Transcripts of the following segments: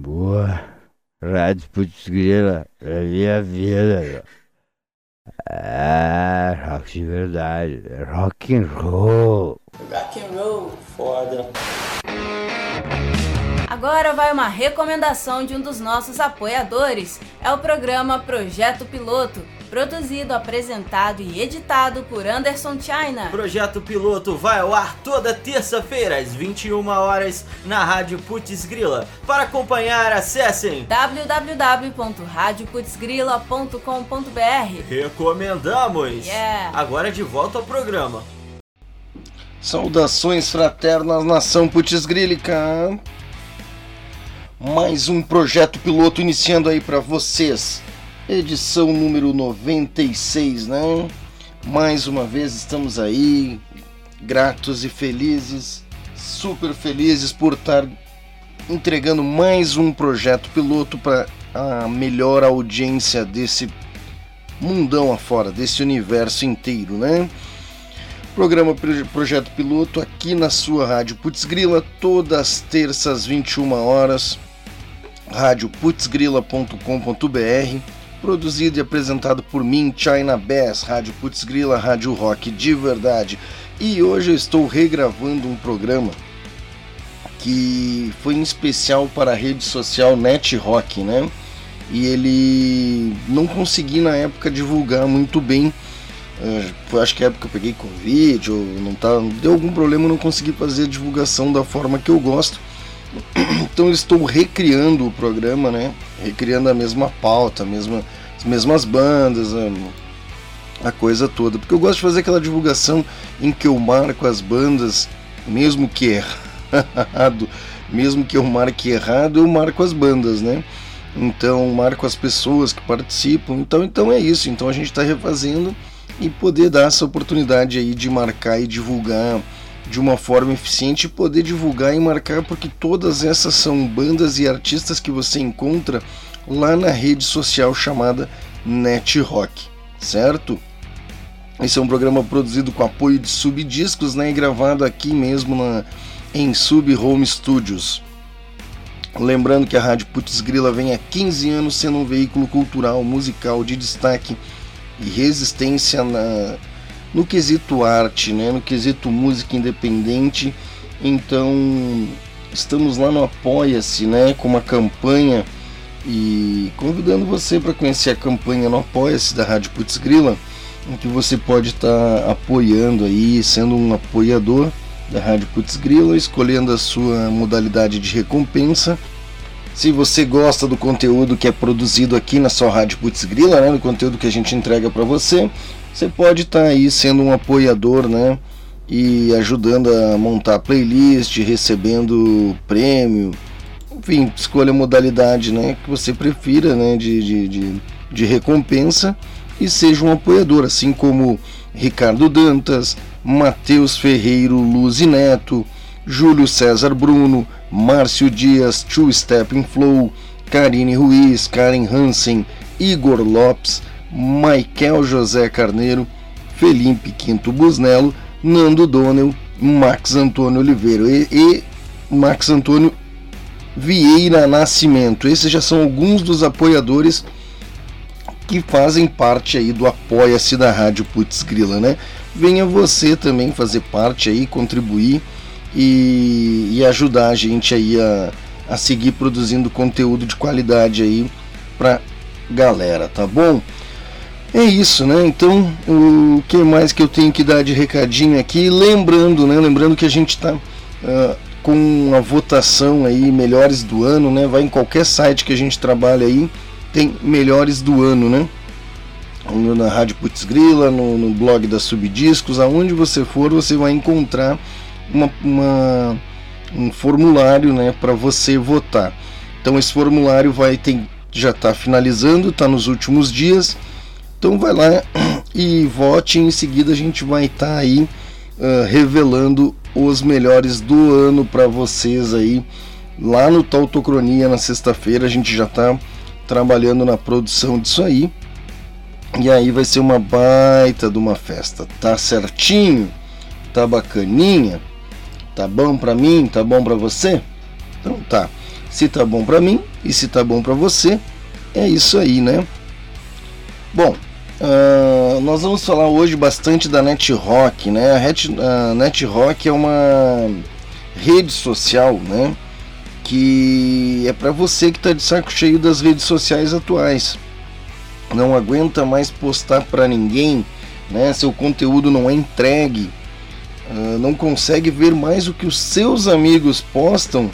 Boa. Rádio Putz Grila é minha vida, meu. É, rock de verdade. É rock and roll. Rock and roll, foda. Agora vai uma recomendação de um dos nossos apoiadores. É o programa Projeto Piloto Produzido, apresentado e editado por Anderson China. Projeto Piloto vai ao ar toda terça-feira às 21 horas na Rádio Putz Grila. Para acompanhar, acessem www.radioputzgrila.com.br. Recomendamos! Yeah. Agora de volta ao programa. Saudações fraternas, nação Putz Grílica. Mais um projeto piloto iniciando aí para vocês edição número 96, né? Mais uma vez estamos aí, gratos e felizes, super felizes por estar entregando mais um projeto piloto para a melhor audiência desse mundão afora, desse universo inteiro, né? Programa Projeto Piloto aqui na sua rádio Putzgrila, todas as terças 21 horas, radioputzgrila.com.br produzido e apresentado por mim, China Bass, Rádio Putz Grila, Rádio Rock de verdade. E hoje eu estou regravando um programa que foi em especial para a rede social Net Rock, né? E ele não consegui na época divulgar muito bem. Uh, acho que é época eu peguei Covid ou não tá, deu algum problema, eu não consegui fazer a divulgação da forma que eu gosto. Então eu estou recriando o programa, né? Recriando a mesma pauta, a mesma, as mesmas bandas, a, a coisa toda. Porque eu gosto de fazer aquela divulgação em que eu marco as bandas, mesmo que errado, mesmo que eu marque errado, eu marco as bandas, né? Então marco as pessoas que participam. Então, então é isso. Então a gente está refazendo e poder dar essa oportunidade aí de marcar e divulgar de uma forma eficiente e poder divulgar e marcar, porque todas essas são bandas e artistas que você encontra lá na rede social chamada Net Rock, certo? Esse é um programa produzido com apoio de Subdiscos, né, e gravado aqui mesmo na, em Sub Home Studios. Lembrando que a Rádio Putz Grila vem há 15 anos sendo um veículo cultural, musical de destaque e resistência na, no quesito arte, né, no quesito música independente. Então, estamos lá no Apoia-se, né, com uma campanha e convidando você para conhecer a campanha no Apoia-se da Rádio Putz Grila, em que você pode estar tá apoiando aí, sendo um apoiador da Rádio Putz Grila, escolhendo a sua modalidade de recompensa. Se você gosta do conteúdo que é produzido aqui na sua Rádio Putz Grila, né, do conteúdo que a gente entrega para você, você pode estar tá aí sendo um apoiador, né? E ajudando a montar playlist, recebendo prêmio, enfim, escolha a modalidade né, que você prefira né, de, de, de, de recompensa e seja um apoiador, assim como Ricardo Dantas, Matheus Ferreiro Luz Neto, Júlio César Bruno, Márcio Dias, Two Stepping Flow, Karine Ruiz, Karen Hansen, Igor Lopes, Michael José Carneiro, Felipe Quinto Busnello, Nando Donel, Max Antônio Oliveira e, e Max Antônio Vieira Nascimento. Esses já são alguns dos apoiadores que fazem parte aí do Apoia-se da Rádio Putz Grila, né? Venha você também fazer parte aí, contribuir e, e ajudar a gente aí a, a seguir produzindo conteúdo de qualidade aí pra galera, tá bom? É isso, né? Então, o que mais que eu tenho que dar de recadinho aqui? Lembrando, né? Lembrando que a gente está uh, ah, com a votação aí, melhores do ano, né? Vai em qualquer site que a gente trabalha aí, tem melhores do ano, né? Na Rádio Putz Grila, no, no blog da Subdiscos, aonde você for, você vai encontrar uma, uma um formulário, né? Para você votar. Então, esse formulário vai ter, já está finalizando, está nos últimos dias então vai lá e vote. Em seguida a gente vai estar tá aí uh, revelando os melhores do ano para vocês aí lá no Tautocronia na sexta-feira. A gente já está trabalhando na produção disso aí. E aí vai ser uma baita de uma festa. Tá certinho? Tá bacaninha? Tá bom para mim? Tá bom para você? Então tá. Se tá bom para mim e se tá bom para você, é isso aí, né? Bom, uh, nós vamos falar hoje bastante da NetRock, né? A, a NetRock é uma rede social, né? Que é para você que está de saco cheio das redes sociais atuais. Não aguenta mais postar para ninguém, né? Seu conteúdo não é entregue, uh, não consegue ver mais o que os seus amigos postam.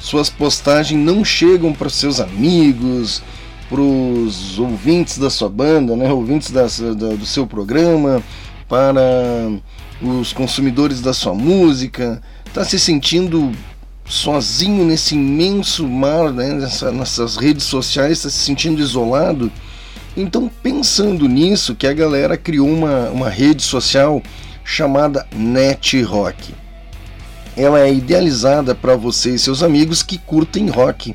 Suas postagens não chegam para seus amigos, para os ouvintes da sua banda, né? Ouvintes da, da, do seu programa, para os consumidores da sua música está se sentindo sozinho nesse imenso mar, né, nessa, nessas redes sociais, está se sentindo isolado. Então, pensando nisso, que a galera criou uma, uma rede social chamada NetRock. Ela é idealizada para você e seus amigos que curtem rock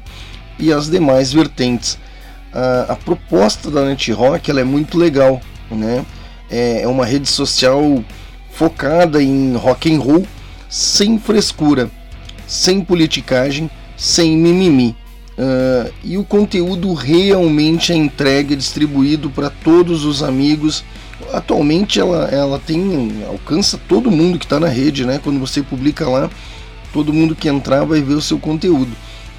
e as demais vertentes. A, proposta da NetRock ela é muito legal, né? É, é uma rede social focada em rock and roll sem frescura, sem politicagem, sem mimimi. Uh, e o conteúdo realmente é entregue, distribuído para todos os amigos. Atualmente ela, ela tem alcança todo mundo que está na rede, né? Quando você publica lá, todo mundo que entrar vai ver o seu conteúdo.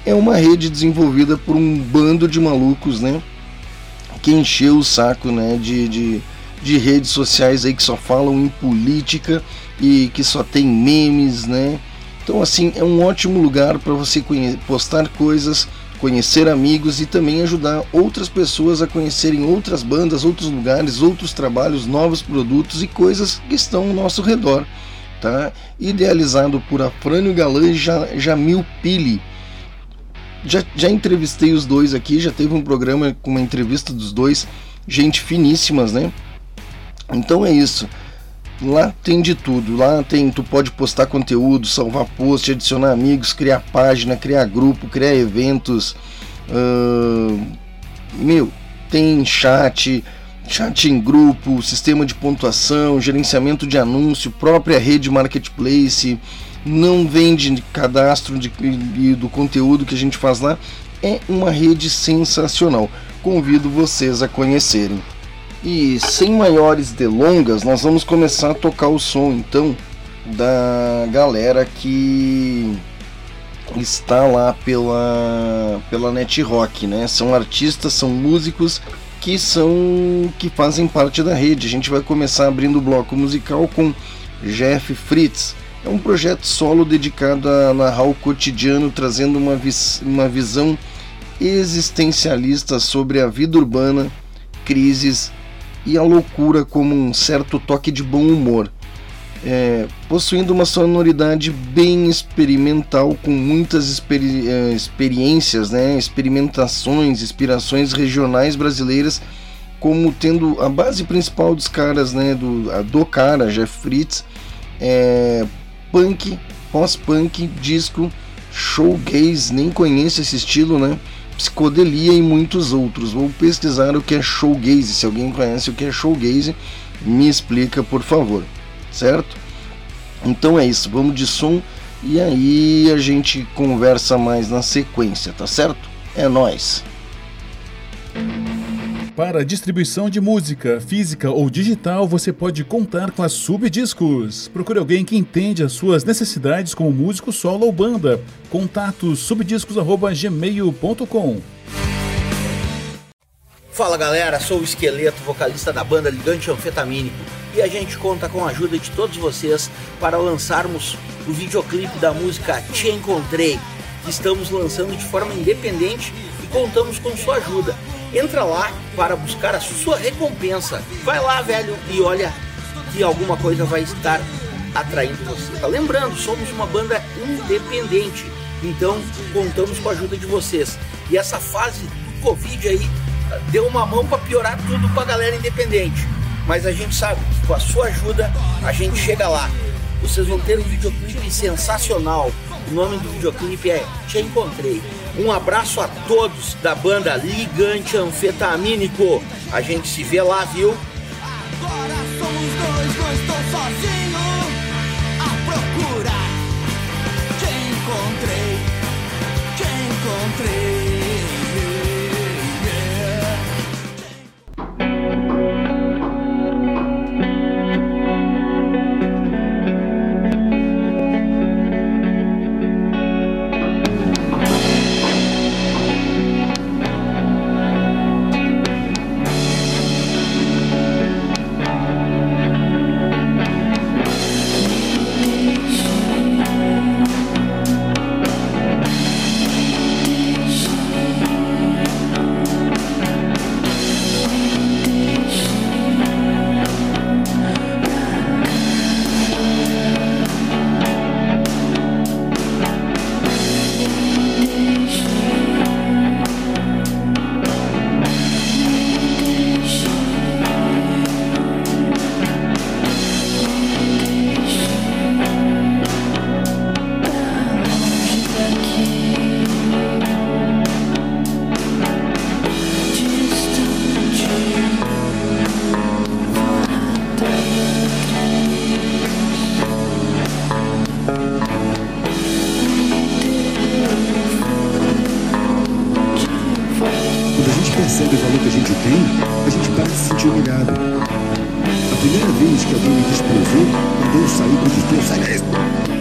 É uma rede desenvolvida por um bando de malucos, né? Que encheu o saco, né? De, de, de redes sociais aí que só falam em política e que só tem memes, né? Então assim é um ótimo lugar para você postar coisas, conhecer amigos e também ajudar outras pessoas a conhecerem outras bandas, outros lugares, outros trabalhos, novos produtos e coisas que estão ao nosso redor. Tá? Idealizado por Afrânio Galan e Jamil Pili. Já, já entrevistei os dois aqui, já teve um programa com uma entrevista dos dois, gente finíssimas, né? Então é isso. Lá tem de tudo. Lá tem, tu pode postar conteúdo, salvar post, adicionar amigos, criar página, criar grupo, criar eventos. Uh, meu, tem chat, chat em grupo, sistema de pontuação, gerenciamento de anúncio, própria rede marketplace. Não vende cadastro de, de, do conteúdo que a gente faz lá. É uma rede sensacional. Convido vocês a conhecerem. E sem maiores delongas, nós vamos começar a tocar o som então da galera que está lá pela pela Net Rock, né? São artistas, são músicos que são que fazem parte da rede. A gente vai começar abrindo o bloco musical com Jeff Fritz. É um projeto solo dedicado a narrar o cotidiano, trazendo uma, vis uma visão existencialista sobre a vida urbana, crises e a loucura como um certo toque de bom humor, é, possuindo uma sonoridade bem experimental com muitas é, experiências, né, experimentações, inspirações regionais brasileiras, como tendo a base principal dos caras, né, do, do cara, Jeff Fritz, é, punk, pós-punk, disco, showgaze, nem conheço esse estilo, né? psicodelia e muitos outros. Vou pesquisar o que é showgaze. Se alguém conhece o que é showgaze, me explica, por favor. Certo? Então é isso, vamos de som e aí a gente conversa mais na sequência, tá certo? É nós. Para distribuição de música, física ou digital, você pode contar com a Subdiscos. Procure alguém que entende as suas necessidades como músico solo ou banda. Contato subdiscos@gmail.com. Fala galera, sou o Esqueleto, vocalista da banda Ligante Anfetamínico, e a gente conta com a ajuda de todos vocês para lançarmos o videoclipe da música Te Encontrei, que estamos lançando de forma independente e contamos com sua ajuda. Entra lá para buscar a sua recompensa. Vai lá, velho, e olha que alguma coisa vai estar atraindo você. Tá lembrando, somos uma banda independente, então contamos com a ajuda de vocês. E essa fase do Covid aí deu uma mão para piorar tudo para a galera independente. Mas a gente sabe que com a sua ajuda a gente chega lá. Vocês vão ter um videoclipe sensacional. O nome do videoclipe é Te Encontrei. Um abraço a todos da banda Ligante Anfetamínico. A gente se vê lá, viu? Agora somos dois, não estou sozinho a procurar. Te encontrei, te encontrei. que eu vim me desprender, eu saí do desprezo, aliás,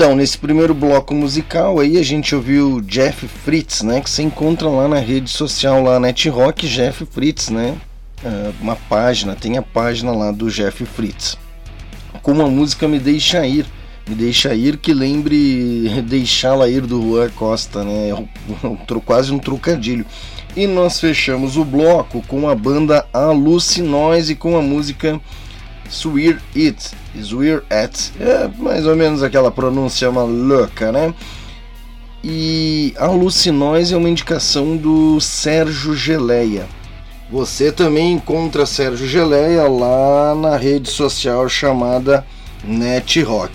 Então, nesse primeiro bloco musical aí a gente ouviu Jeff Fritz, né? Que você encontra lá na rede social, lá Net Rock, Jeff Fritz, né? Uh, uma página, tem a página lá do Jeff Fritz. Com a música Me Deixa Ir. Me Deixa Ir que lembre Deixá-la Ir do Juan Costa, né? Quase um trocadilho. E nós fechamos o bloco com a banda Alucinóis e com a música Swear It, Swear At, é mais ou menos aquela pronúncia maluca, né? E Alucinóis é uma indicação do Sérgio Geleia. Você também encontra Sérgio Geleia lá na rede social chamada Net Rock.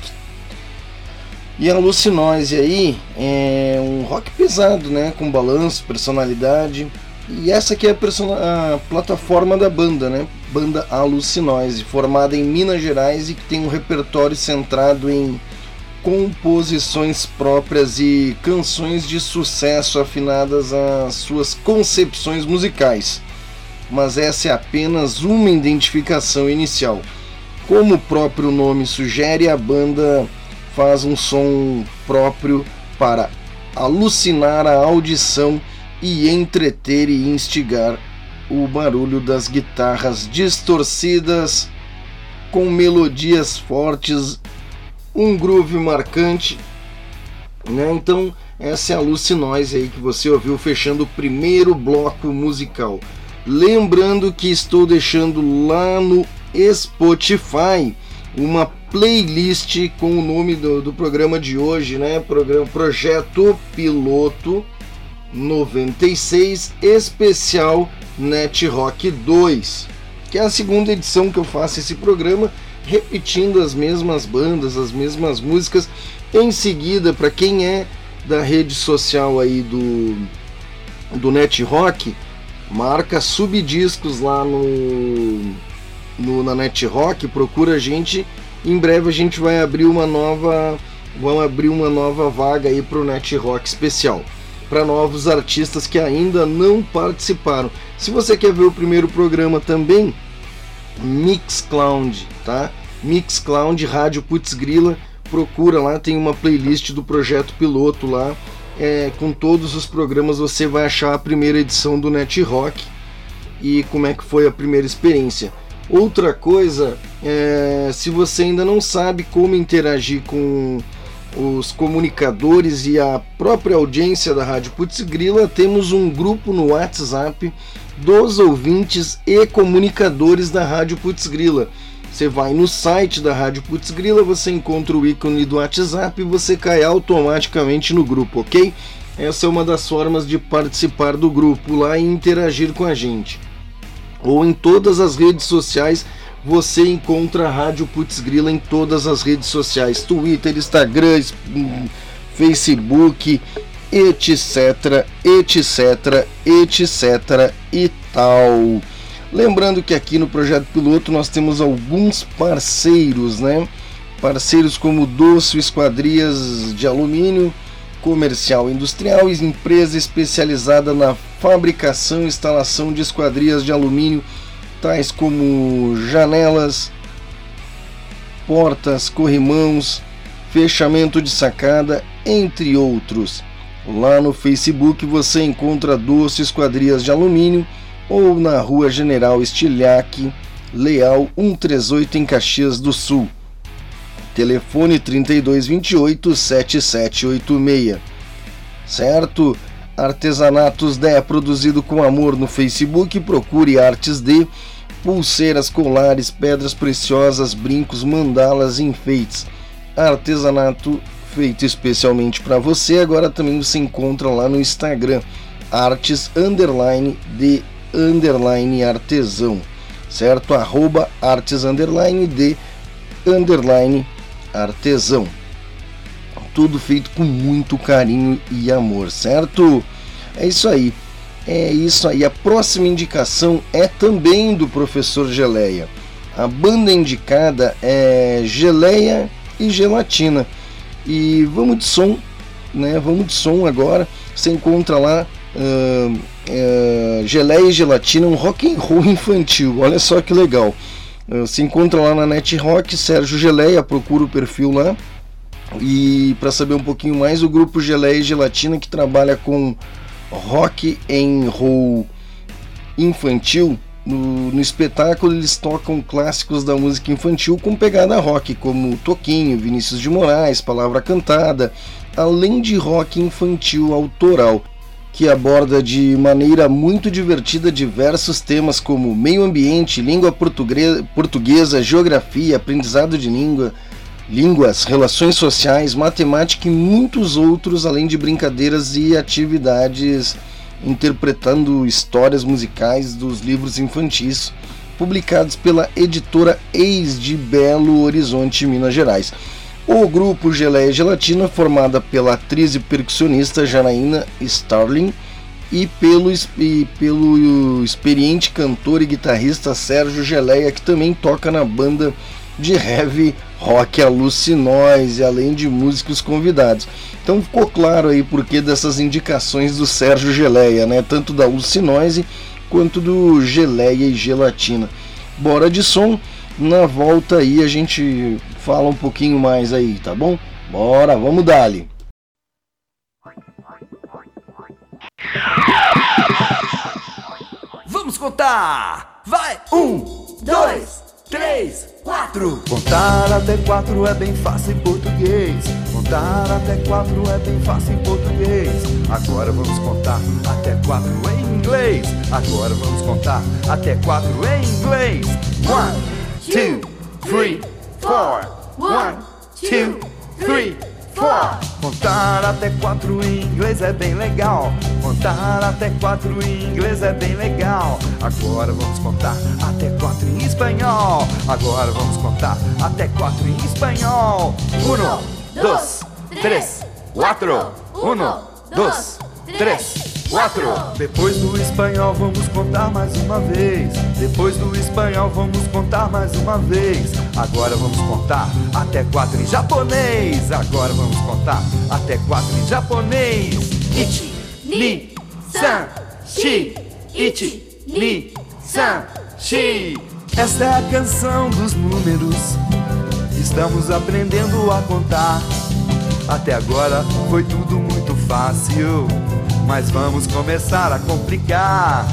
E Alucinóise aí é um rock pesado, né? Com balanço, personalidade. E essa aqui é a, a plataforma da banda, né? Banda Alucinóise, formada em Minas Gerais e que tem um repertório centrado em composições próprias e canções de sucesso afinadas às suas concepções musicais. Mas essa é apenas uma identificação inicial. Como o próprio nome sugere, a banda faz um som próprio para alucinar a audição e entreter e instigar o barulho das guitarras distorcidas com melodias fortes, um groove marcante, né? Então, essa é a Lucinóis aí que você ouviu fechando o primeiro bloco musical. Lembrando que estou deixando lá no Spotify uma playlist com o nome do, do programa de hoje, né? Programa Projeto Piloto 96 especial Net Rock 2, que é a segunda edição que eu faço esse programa, repetindo as mesmas bandas, as mesmas músicas. Em seguida, para quem é da rede social aí do do Net Rock, marca subdiscos lá no, no na Net Rock, procura a gente. Em breve a gente vai abrir uma nova, vamos abrir uma nova vaga aí para o Net Rock especial para novos artistas que ainda não participaram. Se você quer ver o primeiro programa também, Mixcloud, tá? Mixcloud Rádio Putz Grila, procura lá, tem uma playlist do projeto piloto lá. É, com todos os programas você vai achar a primeira edição do Net Rock e como é que foi a primeira experiência. Outra coisa, é, se você ainda não sabe como interagir com os comunicadores e a própria audiência da Rádio Putz Grila, temos um grupo no WhatsApp dos ouvintes e comunicadores da Rádio Putz Grila. Você vai no site da Rádio Putz Grila, você encontra o ícone do WhatsApp e você cai automaticamente no grupo, ok? Essa é uma das formas de participar do grupo lá e interagir com a gente. Ou em todas as redes sociais você encontra a Rádio Putz Grila em todas as redes sociais: Twitter, Instagram, Facebook, etc, etc, etc e tal. Lembrando que aqui no projeto piloto nós temos alguns parceiros, né? Parceiros como Doce Esquadrias de Alumínio, Comercial Industrial, empresa especializada na fabricação e instalação de esquadrias de alumínio tais como janelas, portas, corrimãos, fechamento de sacada, entre outros. Lá no Facebook você encontra Doce Esquadrias de Alumínio ou na Rua General Estilhaque, Leal 138 em Caxias do Sul. Telefone 3228 7786. Certo? Artesanatos Dé produzido com amor no Facebook, procure Artes D pulseiras, colares, pedras preciosas, brincos, mandalas, enfeites. Artesanato feito especialmente para você. Agora também você encontra lá no Instagram artes underline de underline artesão, certo? Arroba artes underline de underline artesão. Tudo feito com muito carinho e amor, certo? É isso aí. É isso aí. A próxima indicação é também do professor Geleia. A banda indicada é Geleia e Gelatina. E vamos de som, né? Vamos de som agora. Você encontra lá uh, uh, Geleia e Gelatina, um rock and roll infantil. Olha só que legal. Uh, se encontra lá na Net Rock, Sérgio Geleia, procura o perfil lá. E para saber um pouquinho mais, o grupo Geleia e Gelatina que trabalha com rock and roll infantil. No, no, espetáculo eles tocam clássicos da música infantil com pegada rock, como Toquinho, Vinícius de Moraes, Palavra Cantada, além de rock infantil autoral, que aborda de maneira muito divertida diversos temas como meio ambiente, língua portuguesa, geografia, aprendizado de língua, línguas, relações sociais, matemática e muitos outros, além de brincadeiras e atividades interpretando histórias musicais dos livros infantis publicados pela editora Ex de Belo Horizonte, Minas Gerais. O grupo Geleia Gelatina, formada pela atriz e percussionista Janaína Starling e pelo, e pelo experiente cantor e guitarrista Sérgio Geleia, que também toca na banda de heavy rock Alucinóis, além de músicos convidados. Então ficou claro aí porque dessas indicações do Sérgio Geleia, né? Tanto da Alucinóise quanto do Geleia e Gelatina. Bora de som, na volta aí a gente fala um pouquinho mais aí, tá bom? Bora, vamos dali. Vamos contar! Vai! Um, dois, três, quatro! Contar até quatro é bem fácil em português. Contar até quatro é bem fácil em português. Agora vamos contar até quatro em inglês. Agora vamos contar até quatro em inglês. One, two, three, four. One, two, three, four. Contar até quatro em inglês é bem legal. Contar até quatro em inglês é bem legal. Agora vamos contar até quatro em espanhol. Agora vamos contar até quatro em espanhol. Uno, dois, três, quatro. Uno, dois, três. Quatro. Depois do espanhol vamos contar mais uma vez. Depois do espanhol vamos contar mais uma vez. Agora vamos contar até quatro em japonês. Agora vamos contar até quatro em japonês. Ichi, ni, san, shi. Ichi, ni, san, shi. Esta é a canção dos números. Estamos aprendendo a contar. Até agora foi tudo muito fácil mas vamos começar a complicar.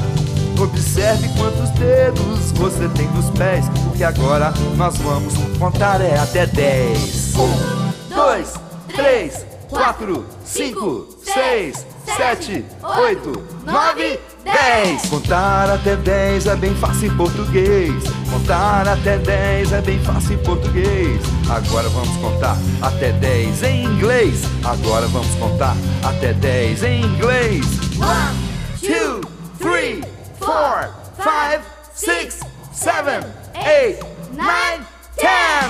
Observe quantos dedos você tem nos pés, porque agora nós vamos contar é até dez. Um, dois, três, quatro, cinco, seis, sete, oito, nove, dez. Contar até dez é bem fácil em português. Contar até dez é bem fácil em português. Agora vamos contar até dez em inglês. Agora vamos contar até dez em inglês. One, two, three, four, five, six, seven, eight, nine.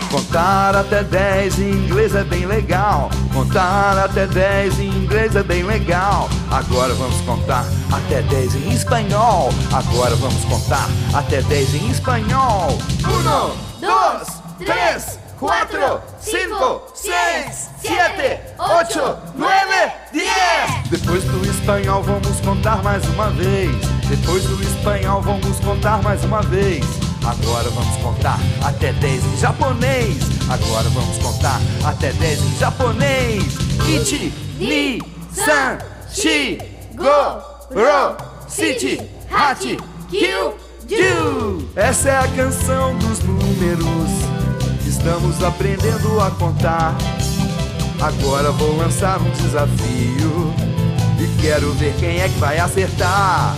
Contar até 10 em inglês é bem legal. Contar até 10 em inglês é bem legal. Agora vamos contar até 10 em espanhol. Agora vamos contar até 10 em espanhol. Um, dois, três, quatro, cinco, seis, sete, oito, nove, dez. Depois do espanhol vamos contar mais uma vez. Depois do espanhol vamos contar mais uma vez. Agora vamos contar até 10 em japonês. Agora vamos contar até 10 em japonês. Ichi, ni, san, shi, go, ro, siti, hachi, kyu, ju. Essa é a canção dos números. Estamos aprendendo a contar. Agora vou lançar um desafio. E quero ver quem é que vai acertar.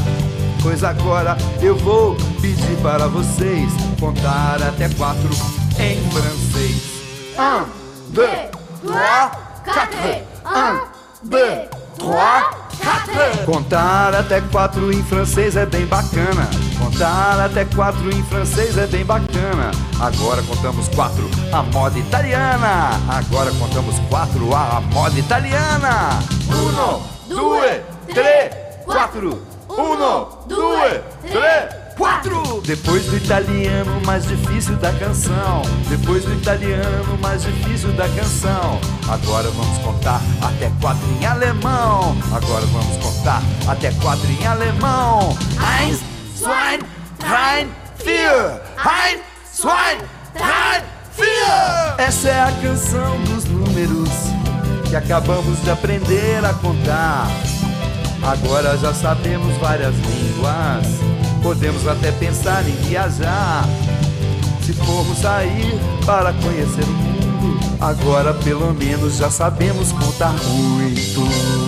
Pois agora eu vou pedir para vocês contar até quatro em francês. Un, deux, trois, quatre. Un, deux, trois, quatre. Contar até quatro em francês é bem bacana. Contar até quatro em francês é bem bacana. Agora contamos quatro a moda italiana. Agora contamos quatro a moda italiana. Uno, due, três, quatro. Um, dois, três, quatro. Depois do italiano mais difícil da canção. Depois do italiano mais difícil da canção. Agora vamos contar até quatro em alemão. Agora vamos contar até quatro em alemão. Eins, zwei, drei, vier. Eins, zwei, drei, vier. Essa é a canção dos números que acabamos de aprender a contar. Agora já sabemos várias línguas, podemos até pensar em viajar. Se formos sair para conhecer o mundo, agora pelo menos já sabemos contar muito.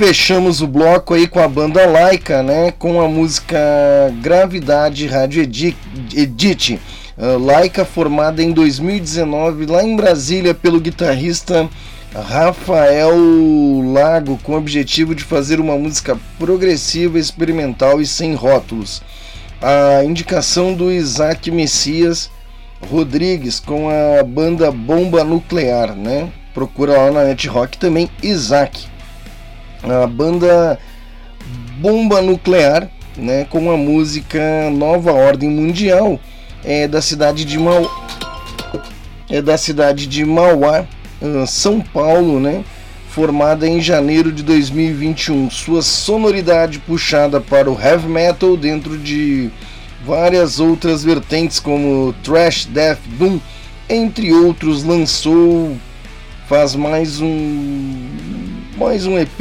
Fechamos o bloco aí com a banda Laika, né? Com a música Gravidade Rádio Edit. Uh, Laika formada em 2019 lá em Brasília pelo guitarrista Rafael Lago, com o objetivo de fazer uma música progressiva, experimental e sem rótulos. A indicação do Isaac Messias Rodrigues com a banda Bomba Nuclear, né? Procura lá na Net Rock também Isaac a banda Bomba Nuclear, né, com a música Nova Ordem Mundial, é da cidade de Mau é da cidade de Mauá, São Paulo, né? Formada em janeiro de 2021. Sua sonoridade puxada para o heavy metal dentro de várias outras vertentes como thrash, death, doom, entre outros, lançou faz mais um mais um EP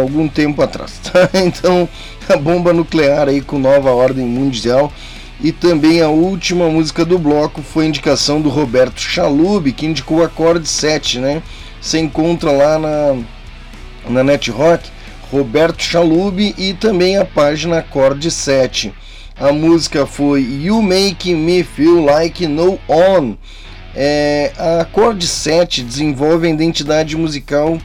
algum tempo atrás. Tá? Então, a bomba nuclear aí com nova ordem mundial. E também a última música do bloco foi indicação do Roberto Chalub, que indicou o acorde 7, né? Você encontra lá na, na Net Rock, Roberto Chalub e também a página acorde 7. A música foi You Make Me Feel Like No On. É, a acorde 7 desenvolve a identidade musical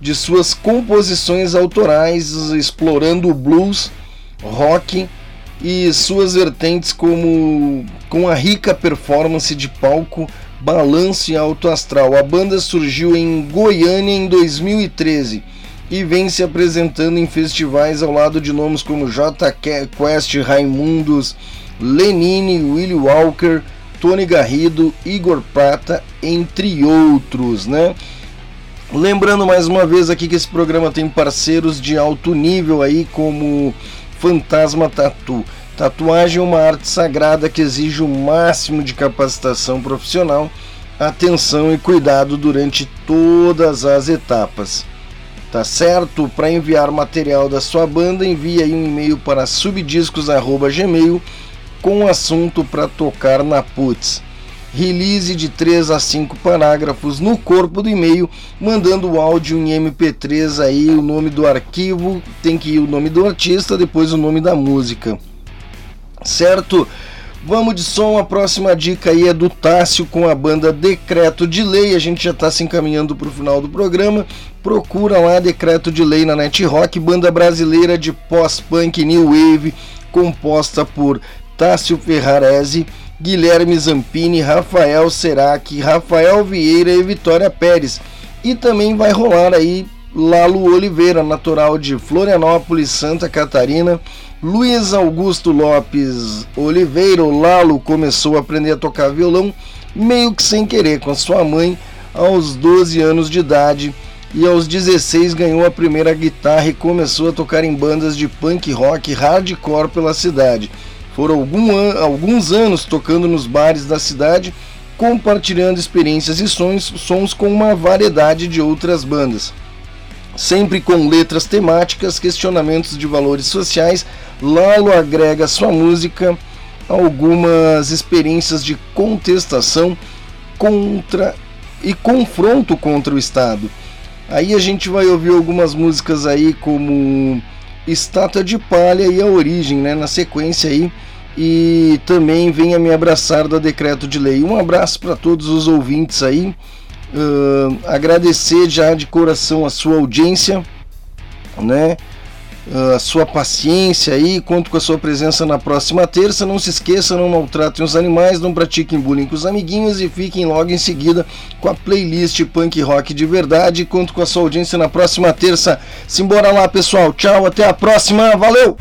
de suas composições autorais, explorando o blues, rock e suas vertentes como com a rica performance de palco, balanço e alto astral. A banda surgiu em Goiânia em 2013 e vem se apresentando em festivais ao lado de nomes como J Quest, Raimundos, Lenine, Willie Walker, Tony Garrido, Igor Prata, entre outros, né? Lembrando mais uma vez aqui que esse programa tem parceiros de alto nível aí, como Fantasma Tatu. Tatuagem é uma arte sagrada que exige o máximo de capacitação profissional, atenção e cuidado durante todas as etapas. Tá certo? Para enviar material da sua banda, envie aí um e-mail para subdiscos@gmail com o assunto para tocar na Putz release de 3 a 5 parágrafos no corpo do e-mail, mandando o áudio em MP3 aí, o nome do arquivo, tem que ir o nome do artista, depois o nome da música. Certo? Vamos de som, a próxima dica aí é do Tássio com a banda Decreto de Lei. A gente já está se encaminhando para o final do programa. Procura lá Decreto de Lei na Net Rock, banda brasileira de pós-punk new wave, composta por Tássio Ferrarese Guilherme Zampini, Rafael Serac, Rafael Vieira e Vitória Pérez. E também vai rolar aí Lalo Oliveira, natural de Florianópolis, Santa Catarina. Luiz Augusto Lopes Oliveira, o Lalo, começou a aprender a tocar violão meio que sem querer com a sua mãe aos 12 anos de idade e aos 16 ganhou a primeira guitarra e começou a tocar em bandas de punk rock hardcore pela cidade. Foram algum an alguns anos tocando nos bares da cidade, compartilhando experiências e sons, sons com uma variedade de outras bandas. Sempre com letras temáticas, questionamentos de valores sociais, Lalo agrega sua música algumas experiências de contestação contra e confronto contra o Estado. Aí a gente vai ouvir algumas músicas aí como Estátua de Palha e a Origem, né? Na sequência aí e também venha me abraçar da decreto de lei. Um abraço para todos os ouvintes aí. Uh, agradecer já de coração a sua audiência, né? Uh, a sua paciência aí, conto com a sua presença na próxima terça. Não se esqueça, não maltratem os animais, não pratiquem bullying com os amiguinhos e fiquem logo em seguida com a playlist punk rock de verdade. Conto com a sua audiência na próxima terça. Simbora lá, pessoal. Tchau, até a próxima. Valeu!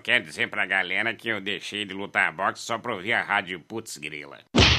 Eu quero dizer pra galera que eu deixei de lutar boxe só pra ouvir a rádio Putz Grila.